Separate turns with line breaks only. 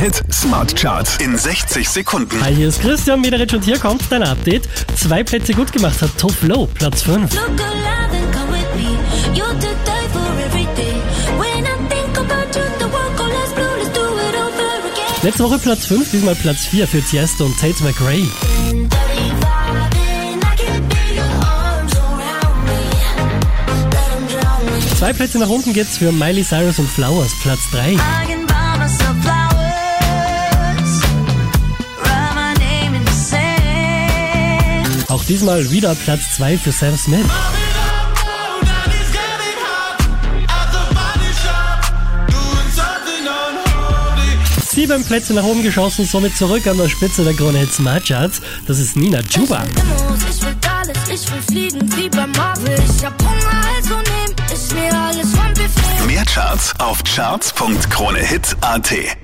Hit Smart Charts in 60 Sekunden.
Hi, hier ist Christian Mederitsch und hier kommt dein Update. Zwei Plätze gut gemacht hat Top Low, Platz 5.
Look alive and come with me. You're to die for everything. When I think about you, the world goes less blue. Let's do it over again.
Letzte Woche Platz 5, diesmal Platz 4 für Tiesto und Tate McRae.
In 35 and I can feel your arms around me. Let 'em drown me.
Zwei Plätze nach unten geht's für Miley Cyrus und Flowers, Platz 3. Auch diesmal wieder Platz 2 für Sam Smith. Sieben Plätze nach oben geschossen, somit zurück an der Spitze der Krone Hit Smart Charts. Das ist Nina Chuba.
Demos, ich will alles, ich will fliegen wie bei Marvel. Ich hab Hunger, also nehm ich mir alles vom Buffet.
Mehr Charts auf charts.kronehit.at.